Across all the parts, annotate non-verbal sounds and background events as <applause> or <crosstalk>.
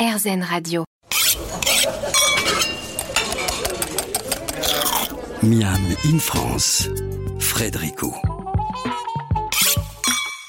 RZN Radio. Miam in France, Frédérico.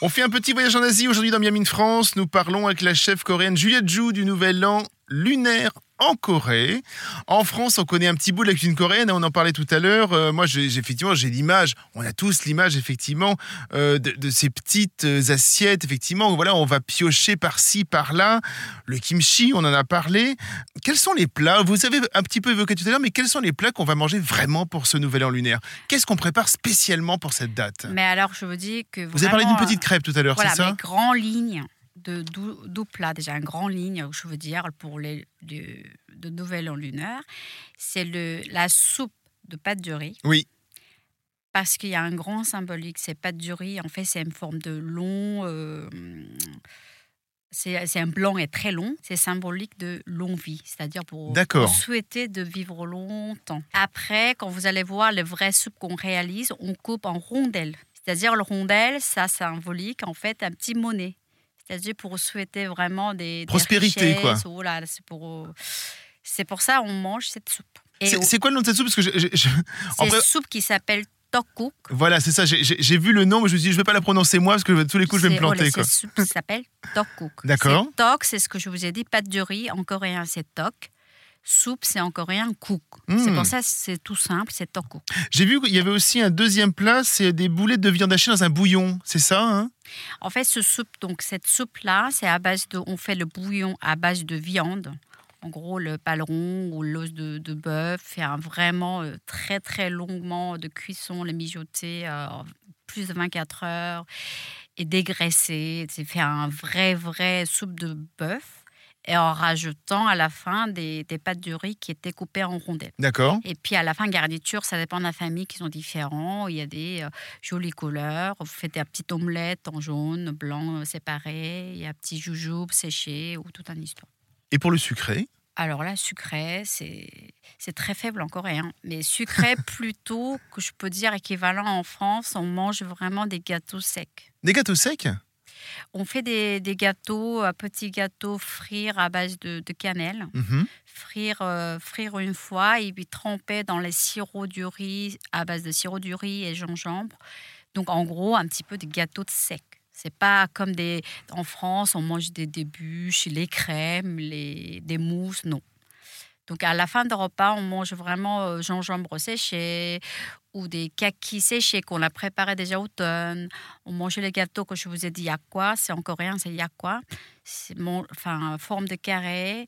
On fait un petit voyage en Asie aujourd'hui dans Miami in France. Nous parlons avec la chef coréenne Juliette Jou du Nouvel An lunaire en Corée. En France, on connaît un petit bout de la cuisine coréenne, on en parlait tout à l'heure. Euh, moi, j'ai, effectivement, j'ai l'image, on a tous l'image, effectivement, euh, de, ces petites euh, assiettes, effectivement, où voilà, on va piocher par-ci, par-là. Le kimchi, on en a parlé. Quels sont les plats? Vous avez un petit peu évoqué tout à l'heure, mais quels sont les plats qu'on va manger vraiment pour ce nouvel an lunaire? Qu'est-ce qu'on prépare spécialement pour cette date? Mais alors, je vous dis que. Vous avez parlé d'une petite crêpe tout à l'heure, voilà, c'est ça? mais grand ligne de deux plats, déjà en grande ligne, je veux dire, pour les de, de Nouvel An lunaire, c'est la soupe de pâte de riz. Oui. Parce qu'il y a un grand symbolique, c'est pâte de riz, en fait, c'est une forme de long. Euh, c'est un blanc et très long, c'est symbolique de longue vie, c'est-à-dire pour, pour, souhaiter de vivre longtemps. Après, quand vous allez voir les vraies soupes qu'on réalise, on coupe en rondelles. C'est-à-dire le rondelle, ça symbolique en fait un petit monnaie c'est-à-dire pour souhaiter vraiment des. Prospérité, quoi. c'est pour, c'est pour ça on mange cette soupe. C'est quoi le nom de cette soupe? Parce que C'est une soupe qui s'appelle tokguk. Voilà, c'est ça. J'ai vu le nom, mais je me suis dit, je ne vais pas la prononcer moi, parce que tous les coups, je vais me planter. C'est une soupe qui s'appelle tokguk. D'accord. Tok, c'est ce que je vous ai dit, pâte de riz. En coréen, c'est tok. Soupe, c'est en coréen. C'est hmm. pour ça c'est tout simple, c'est tokguk. J'ai vu qu'il y avait aussi un deuxième plat, c'est des boulettes de viande hachée dans un bouillon. C'est ça hein? En fait, ce soupe, donc cette soupe-là, c'est à base de, on fait le bouillon à base de viande. En gros, le paleron ou l'os de, bœuf fait un vraiment euh, très très longuement de cuisson, le mijoter euh, plus de 24 heures et dégraissé. C'est fait un vrai vrai soupe de bœuf et en rajoutant à la fin des, pâtes de riz qui étaient coupées en rondelles. D'accord. Et puis à la fin, garniture, ça dépend de la famille qui sont différents. Il y a des euh, jolies couleurs. Vous faites des petites omelettes en jaune, blanc euh, séparés. Il y a un petit joujou séché ou tout un histoire. Et pour le sucré? Alors là, sucré, c'est très faible en coréen. Mais sucré, <laughs> plutôt, que je peux dire équivalent en France, on mange vraiment des gâteaux secs. Des gâteaux secs? On fait des, gâteaux, un petit gâteau frire à base de, cannelle. Mhm. frire, euh, frire une fois et puis tremper dans les sirops du riz à base de sirop du riz et gingembre. Donc en gros, un petit peu de gâteau de sec. C'est pas comme des en France, on mange des, des bûches, les crèmes, les, des mousses, non. Donc à la fin de repas, on mange vraiment euh, gingembre séché ou des kakis séchés qu'on a préparés déjà automne. On mange les gâteaux que je vous ai dit yakwa, c'est en coréen, c'est yakwa. C'est enfin forme de carré.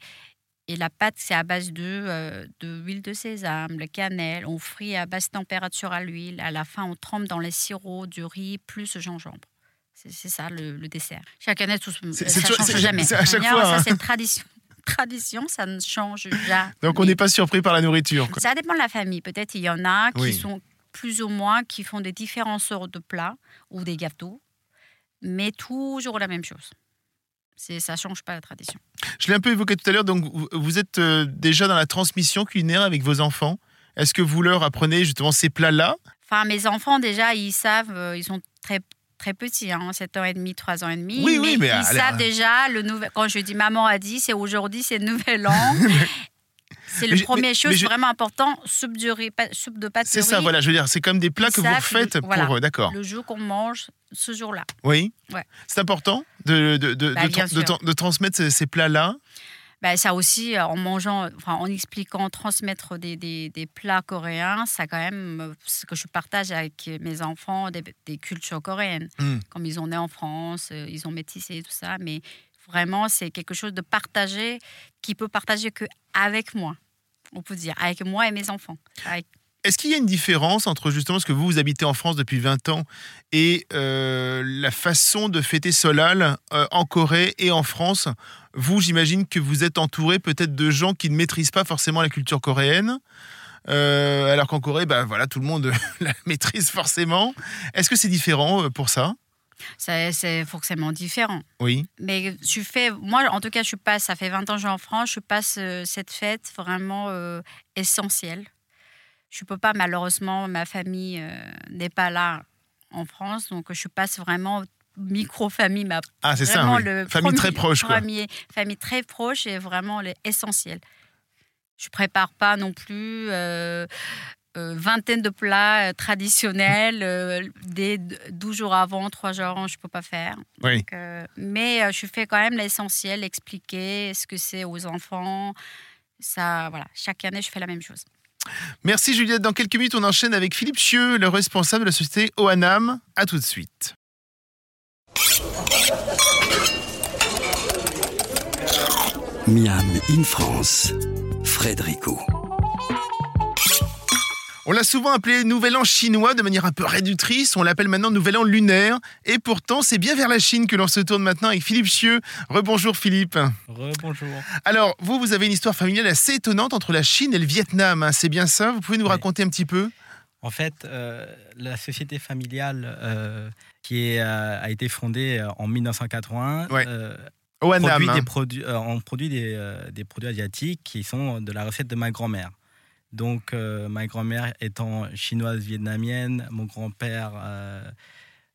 Et la pâte, c'est à base de, euh, de huile de sésame, le cannelle. On frit à basse température à l'huile. À la fin, on trempe dans les sirops du riz plus gingembre. C'est ça le, dessert. Chaque année, tout, ça change jamais. À chaque fois, ça, hein. c'est une tradition tradition, ça ne change jamais. Donc on n'est pas surpris par la nourriture. Ça dépend de la famille. Peut-être il y en a qui sont plus ou moins, qui font des différentes sortes de plats ou des gâteaux, mais toujours la même chose. Ça ne change pas la tradition. Je l'ai un peu évoqué tout à l'heure, donc vous êtes euh, déjà dans la transmission culinaire avec vos enfants. Est-ce que vous leur apprenez justement ces plats-là? Enfin, mes enfants, déjà, ils savent, euh, ils sont très très petit, hein, 7 ans et demi, 3 ans et demi. Oui, oui, mais ils savent déjà, le nouvel, quand je dis maman a dit, c'est aujourd'hui, c'est nouvel an. <laughs> C'est le premier chose vraiment important, soupe de, riz, soupe de pâte C'est ça, voilà, je veux dire, c'est comme des plats que vous faites pour... D'accord. Le jour qu'on mange, ce jour-là. Oui. Ouais. C'est important de, de, de, bah, de transmettre ces plats-là bah, ça aussi, euh, en mangeant, enfin, en expliquant, transmettre des, des, des, plats coréens, ça quand même, euh, ce que je partage avec mes enfants, des, des cultures coréennes. Hmm. Comme ils ont né en France, euh, ils ont métissé tout ça, mais vraiment, c'est quelque chose de partagé qui peut partager que avec moi, on peut dire, avec moi et mes enfants. Est-ce qu'il y a une différence entre justement ce que vous, vous habitez en France depuis 20 ans et la façon de fêter Solal en Corée et en France? Vous, j'imagine que vous êtes entouré peut-être de gens qui ne maîtrisent pas forcément la culture coréenne. Euh, alors qu'en Corée, bah, voilà, tout le monde <laughs> la maîtrise forcément. Est-ce que c'est différent euh, pour ça? C'est forcément différent. Oui. Mais je fais, moi, en tout cas, je passe, ça fait 20 ans que je suis en France, je passe euh, cette fête vraiment essentielle. Je ne peux pas, malheureusement, ma famille n'est pas là en France, donc je passe vraiment micro-famille, ma Ah, c'est ça. vraiment oui. le Famille premier- très proche, quoi. premier- famille très proche et vraiment l'essentiel. Je prépare pas non plus euh, euh, vingtaine de plats euh, traditionnels euh, dès 12 jours avant, 3 jours avant, je peux pas faire. Oui. Donc, euh, mais euh, je fais quand même l'essentiel, expliquer ce que c'est aux enfants. Ça, voilà. Chaque année, je fais la même chose. Merci Juliette. Dans quelques minutes, on enchaîne avec Philippe Chieux, le responsable de la société Oanam. À tout de suite. Miam in France, Frédérico. On l'a souvent appelé Nouvel An chinois de manière un peu réductrice. On l'appelle maintenant Nouvel An lunaire. Et pourtant, c'est bien vers la Chine que l'on se tourne maintenant avec Philippe Chieux. Rebonjour Philippe. Rebonjour. Alors, vous, vous avez une histoire familiale assez étonnante entre la Chine et le Vietnam. hein. C'est bien ça? Vous pouvez nous raconter un petit peu? En fait, euh, la société familiale euh, qui est, euh, a été fondée en 1981 Ouais. euh, Oanam. produit hein. des produits, euh, on produit des, euh, des produits asiatiques qui sont de la recette de ma grand-mère. Donc, euh, ma grand-mère étant chinoise vietnamienne, mon grand-père euh,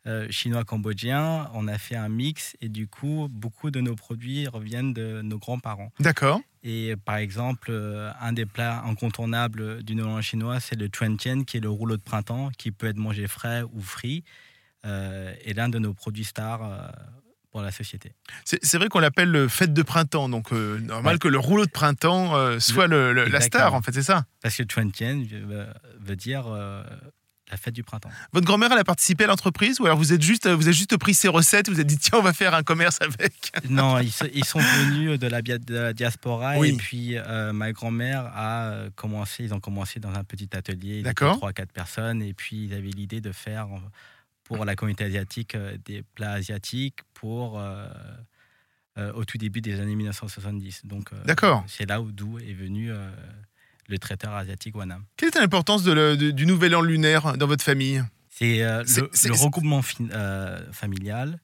euh, chinois cambodgien, on a fait un mix et du coup, beaucoup de nos produits reviennent de nos grands-parents. D'accord. Et par exemple, un des plats incontournables du Nouvel An chinois, c'est le Chuan Tien, qui est le rouleau de printemps, qui peut être mangé frais ou frit, et l'un de nos produits stars pour la société. C'est vrai qu'on l'appelle le fête de printemps. Donc, euh, normal Ouais. que le rouleau de printemps euh, soit le- le- la star, en fait, c'est ça Parce que Chuan Tien veut, dire euh, la fête du printemps. Votre grand-mère, elle a participé à l'entreprise Ou alors vous, êtes juste, vous avez juste pris ses recettes, vous vous êtes dit, tiens, on va faire un commerce avec? <laughs> Non, ils, sont venus de la, bia- de la diaspora, Oui. et puis ma grand-mère a commencé, ils ont commencé dans un petit atelier, ils étaient D'accord. 3-4 personnes, et puis ils avaient l'idée de faire pour la communauté asiatique euh, des plats asiatiques pour euh, euh, au tout début des années 1970. Donc D'accord. c'est là où d'où est venu le traiteur asiatique Wanam. Quelle était l'importance de le- de- du nouvel an lunaire dans votre famille? C'est euh, le, regroupement euh, familial,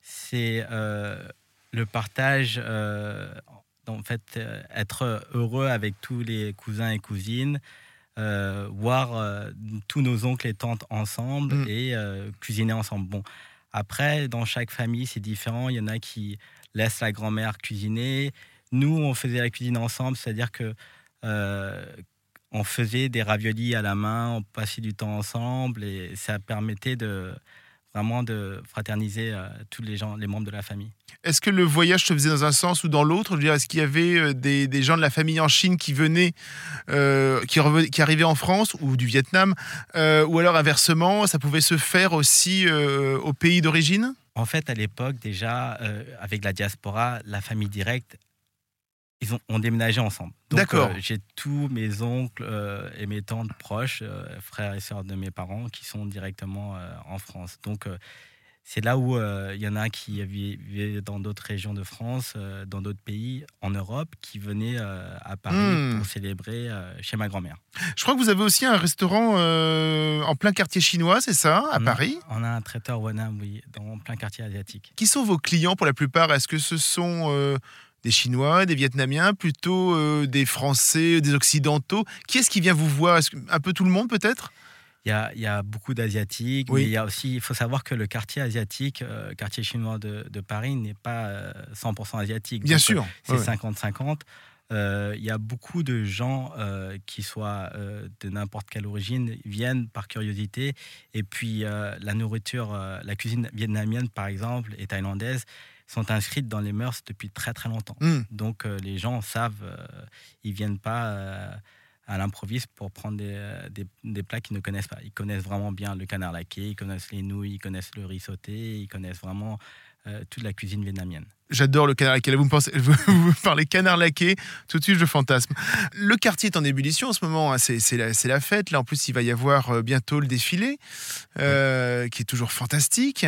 c'est euh, le partage, en fait, être heureux avec tous les cousins et cousines, euh, voir euh, tous nos oncles et tantes ensemble Mm. et euh, cuisiner ensemble. Bon, après, dans chaque famille, c'est différent. Il y en a qui laissent la grand-mère cuisiner. Nous, on faisait la cuisine ensemble, c'est-à-dire que on faisait des raviolis à la main, on passait du temps ensemble et ça permettait de vraiment de fraterniser euh, tous les gens, les membres de la famille. Est-ce que le voyage se faisait dans un sens ou dans l'autre? Je veux dire, Est-ce qu'il y avait euh, des, des gens de la famille en Chine qui venaient, euh, qui, arrivaient en France ou du Vietnam euh, Ou alors inversement, ça pouvait se faire aussi au pays d'origine? En fait, à l'époque, déjà, avec la diaspora, la famille directe, ils ont, ont déménagé ensemble. D'accord. euh, j'ai tous mes oncles euh, et mes tantes proches, euh, frères et sœurs de mes parents, qui sont directement en France. Donc, c'est là où il y en a qui vi- vivaient dans d'autres régions de France, dans d'autres pays en Europe, qui venaient à Paris Hmm. pour célébrer chez ma grand-mère. Je crois que vous avez aussi un restaurant en plein quartier chinois, c'est ça, à On a- Paris? On a un traiteur Wanam, oui, dans plein quartier asiatique. Qui sont vos clients pour la plupart? Est-ce que ce sont des Chinois, des Vietnamiens, plutôt euh, des Français, des Occidentaux Qui est-ce qui vient vous voir? Un peu tout le monde peut-être? Il y a, il y a beaucoup d'Asiatiques, Oui. mais il y a aussi, il faut savoir que le quartier asiatique, euh, quartier chinois de, de Paris, n'est pas euh, 100% asiatique. Bien Donc, sûr. euh, C'est ouais, ouais. 50-50. Euh, Il y a beaucoup de gens euh, qui soient euh, de n'importe quelle origine viennent par curiosité. Et puis euh, la nourriture, euh, la cuisine vietnamienne par exemple et thaïlandaise sont inscrites dans les mœurs depuis très très longtemps. Hmm. Donc euh, les gens savent, euh, ils viennent pas euh, à l'improviste pour prendre des, des, des plats qu'ils ne connaissent pas. Ils connaissent vraiment bien le canard laqué, ils connaissent les nouilles, ils connaissent le riz sauté, ils connaissent vraiment euh, toute la cuisine vietnamienne. J'adore le canard laqué. Là, vous me, pensez, <laughs> vous, parlez canard laqué, tout de suite je fantasme. Le quartier est en ébullition en ce moment, hein, c'est la, fête. Là, en plus, il va y avoir bientôt le défilé, euh, qui est toujours fantastique.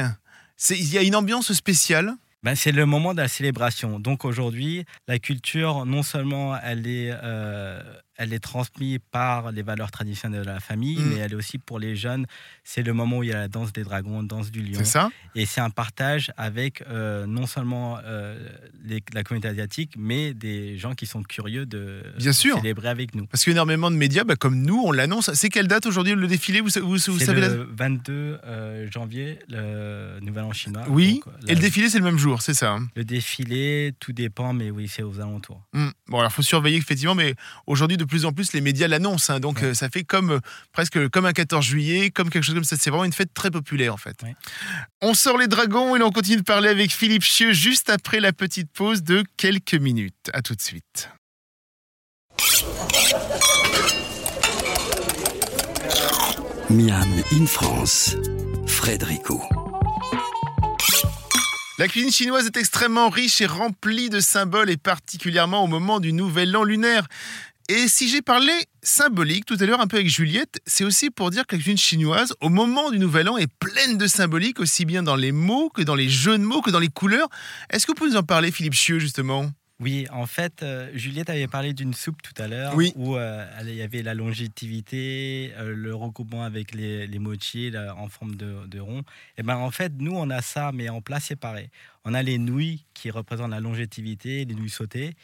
Il y a une ambiance spéciale. Ben, c'est le moment de la célébration. Donc aujourd'hui, la culture, non seulement elle est, euh, elle est transmise par les valeurs traditionnelles de la famille, Mm. mais elle est aussi pour les jeunes. C'est le moment où il y a la danse des dragons, danse du lion. C'est ça? Et c'est un partage avec euh, non seulement euh, les- la communauté asiatique, mais des gens qui sont curieux de Bien sûr. célébrer avec nous. Parce qu'énormément de médias, bah, comme nous, on l'annonce. C'est quelle date aujourd'hui le défilé? Vous, vous, vous savez la le 22 euh, janvier, le Nouvel An chinois. Oui. Donc, Et le la- défilé, c'est le même jour, c'est ça hein? Le défilé, tout dépend, mais oui, c'est aux alentours. Hmm. Bon, alors faut surveiller effectivement, mais aujourd'hui de plus en plus les médias l'annoncent, hein, donc Ouais. euh, ça fait comme euh, presque comme un 14 juillet, comme quelque chose comme ça. C'est vraiment une fête très populaire en fait. Ouais. On sort les dragons et l'on continue de parler avec Philippe Chieux juste après la petite pause de quelques minutes. À tout de suite. Miam in France, Frédérico. La cuisine chinoise est extrêmement riche et remplie de symboles et particulièrement au moment du nouvel an lunaire. Et si j'ai parlé symbolique tout à l'heure un peu avec Juliette, c'est aussi pour dire que la cuisine chinoise, au moment du nouvel an, est pleine de symbolique, aussi bien dans les mots que dans les jeux de mots, que dans les couleurs. Est-ce que vous pouvez nous en parler, Philippe Chieux, justement? Oui, en fait, euh, Juliette avait parlé d'une soupe tout à l'heure Oui. où euh, il y avait la longévité, euh, le recoupement avec les, les mochis là, en forme de, de rond. Et ben en fait, nous, on a ça, mais en plat séparé. On a les nouilles qui représentent la longévité, les nouilles sautées.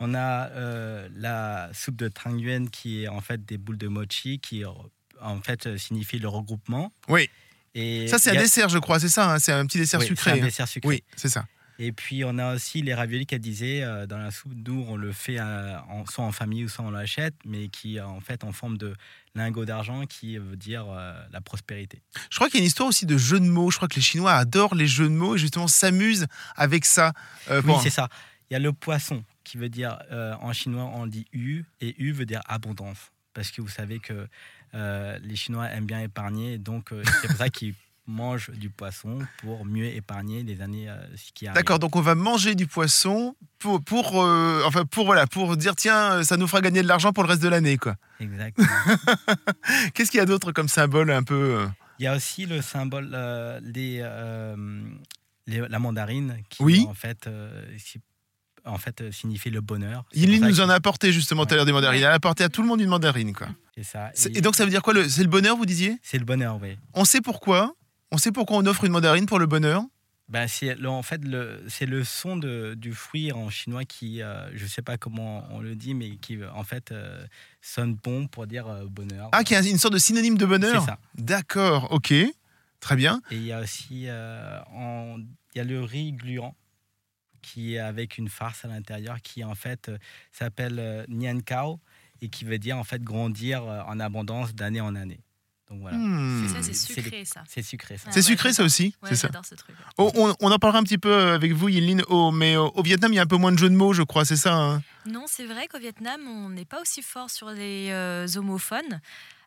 On a euh, la soupe de Trang Yuan qui est en fait des boules de mochi qui en fait euh, signifie le regroupement. Oui. Et Ça, c'est un a- dessert, je crois, c'est ça hein, C'est un petit dessert oui, sucré. c'est un hein. dessert sucré. Oui, c'est ça. Et puis on a aussi les raviolis qu'elle disait euh, dans la soupe. Nous, on le fait en- soit en famille ou soit on l'achète, mais qui en fait en forme de lingot d'argent qui veut dire euh, la prospérité. Je crois qu'il y a une histoire aussi de jeux de mots. Je crois que les Chinois adorent les jeux de mots et justement s'amusent avec ça. Euh, Oui, bon, c'est ça. Il y a le poisson qui veut dire euh, en chinois on dit u et u veut dire abondance parce que vous savez que euh, les Chinois aiment bien épargner, donc euh, c'est pour ça qu'ils <laughs> mangent du poisson pour mieux épargner les années qui arrivent. D'accord, donc on va manger du poisson pour, pour, enfin pour, voilà, pour dire tiens, ça nous fera gagner de l'argent pour le reste de l'année. quoi. Exactement. <laughs> Qu'est-ce qu'il y a d'autre comme symbole un peu Il y a aussi le symbole des, les- la mandarine qui Oui. en fait, en fait euh, signifie le bonheur. Ça nous en a apporté justement tout à l'heure des mandarines. Elle a apporté à tout le monde une mandarine. Quoi. C'est ça. Et Et donc ça veut dire quoi le- C'est le bonheur, vous disiez? C'est le bonheur, oui. On sait pourquoi On sait pourquoi on offre une mandarine pour le bonheur Ben, c'est le- en fait le, c'est le son de, du fruit en chinois qui, euh, je sais pas comment on le dit, mais qui en fait euh, sonne bon pour dire euh, bonheur. Ah, qui est une sorte de synonyme de bonheur? C'est ça. D'accord, ok. Très bien. Et il y a aussi euh, en- il y a le riz gluant qui est avec une farce à l'intérieur qui en fait euh, s'appelle euh, Nian Kao et qui veut dire en fait grandir euh, en abondance d'année en année. Donc voilà, Hmm. C'est sucré, ça. c'est sucré ça. Ah C'est ouais, sucré ça aussi Ouais, C'est ça. j'adore ce truc. Oh, on, on en parlera un petit peu avec vous, Yinlin. Oh, mais au Vietnam, il y a un peu moins de jeux de mots, je crois, c'est ça hein? Non, c'est vrai qu'au Vietnam, on n'est pas aussi fort sur les euh, homophones.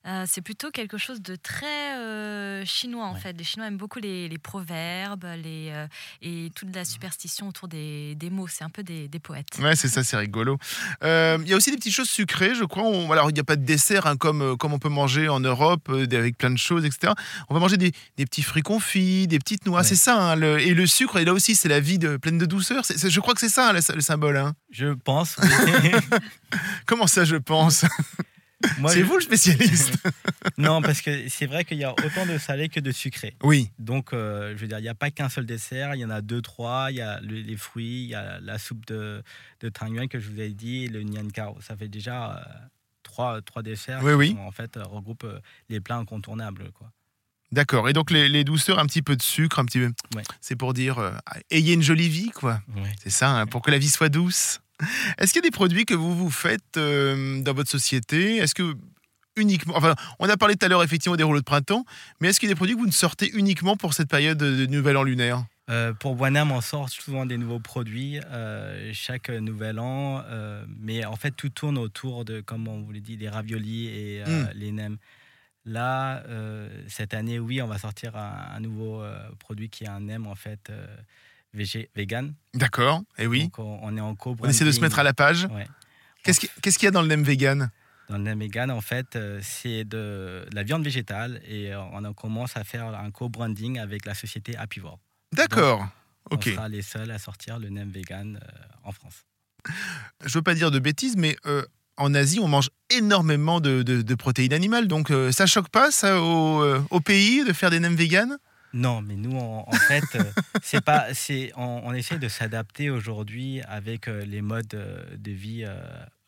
Euh, c'est plutôt quelque chose de très euh, chinois en Ouais. fait. Les Chinois aiment beaucoup les, les proverbes les, euh, et toute la superstition autour des, des mots. C'est un peu des, des poètes. Ouais, c'est ça, c'est rigolo. Euh, Il y a aussi des petites choses sucrées, je crois. On- alors, il n'y a pas de dessert hein, comme, comme on peut manger en Europe, avec plein de choses, etc. On va manger des, des petits fruits confits, des petites noix, Ouais. c'est ça. hein, le- et le sucre, et là aussi, c'est la vie de, pleine de douceur. Je crois que c'est ça, le, le symbole. hein. Je pense. oui. <laughs> Comment ça, je pense? <laughs> <laughs> C'est je- vous le spécialiste <laughs> Non, parce que c'est vrai qu'il y a autant de salé que de sucré. Oui. Donc, euh, je veux dire, il n'y a pas qu'un seul dessert, il y en a deux, trois. Il y a le- les fruits, il y a la soupe de, de que je vous ai dit, le Nian Kao. Ça fait déjà euh, trois, trois desserts Oui, qui oui. sont, en fait euh, regroupent les plats incontournables. Quoi. D'accord. Et donc, les, les douceurs, un petit peu de sucre, un petit peu. Ouais. C'est pour dire, euh, ayez une jolie vie, quoi. Ouais. C'est ça, hein, pour que la vie soit douce. Est-ce qu'il y a des produits que vous vous faites euh, dans votre société? Est-ce que uniquement, enfin, on a parlé tout à l'heure effectivement des rouleaux de printemps, mais est-ce qu'il y a des produits que vous ne sortez uniquement pour cette période de Nouvel An lunaire? Euh, pour Wanam, on sort souvent des nouveaux produits euh, chaque nouvel an, euh, mais en fait tout tourne autour de, comme on vous l'a dit, les raviolis et euh, Mm. les nems. Là, cette année, oui, on va sortir un, un nouveau produit qui est un nem en fait végé, vegan. D'accord, et oui. Donc on, on est en co on essaie de se mettre à la page. Ouais. Qu'est-ce qu'il y a dans le nem vegan? Dans le nem vegan, en fait, euh, c'est de, de la viande végétale et euh, on en commence à faire un co-branding avec la société Apivore. D'accord. Ok. On sera les seuls à sortir le nem vegan euh, en France. Je veux pas dire de bêtises, mais euh, en Asie, on mange énormément de, de- de protéines animales. Donc, euh, ça choque pas, ça, au, euh, au pays, de faire des nems véganes Non, mais nous, en, en fait, euh, <laughs> c'est pas, c'est, on, on essaie de s'adapter aujourd'hui avec euh, les modes euh, de vie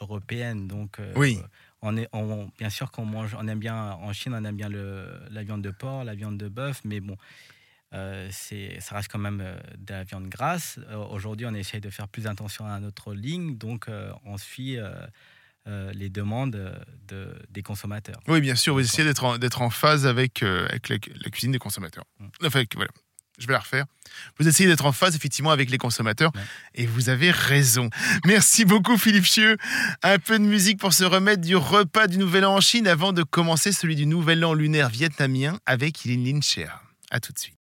européennes. Donc, Oui. on est, on- bien sûr qu'on mange, on aime bien en Chine, on aime bien le, la viande de porc, la viande de bœuf, mais bon, euh, c'est, ça reste quand même euh, de la viande grasse. Euh, aujourd'hui, on essaie de faire plus attention à notre ligne, donc on suit euh, les demandes euh, de, des consommateurs. Oui, bien sûr, vous essayez d'être en, d'être en phase avec, euh, avec la, la cuisine des consommateurs. Mm. Enfin, voilà. Je vais la refaire. Vous essayez d'être en phase, effectivement, avec les consommateurs. Ouais. Et vous avez raison. Merci beaucoup, Philippe Chieux. Un peu de musique pour se remettre du repas du Nouvel An en Chine avant de commencer celui du Nouvel An lunaire vietnamien avec Yin Lin Chea. À tout de suite.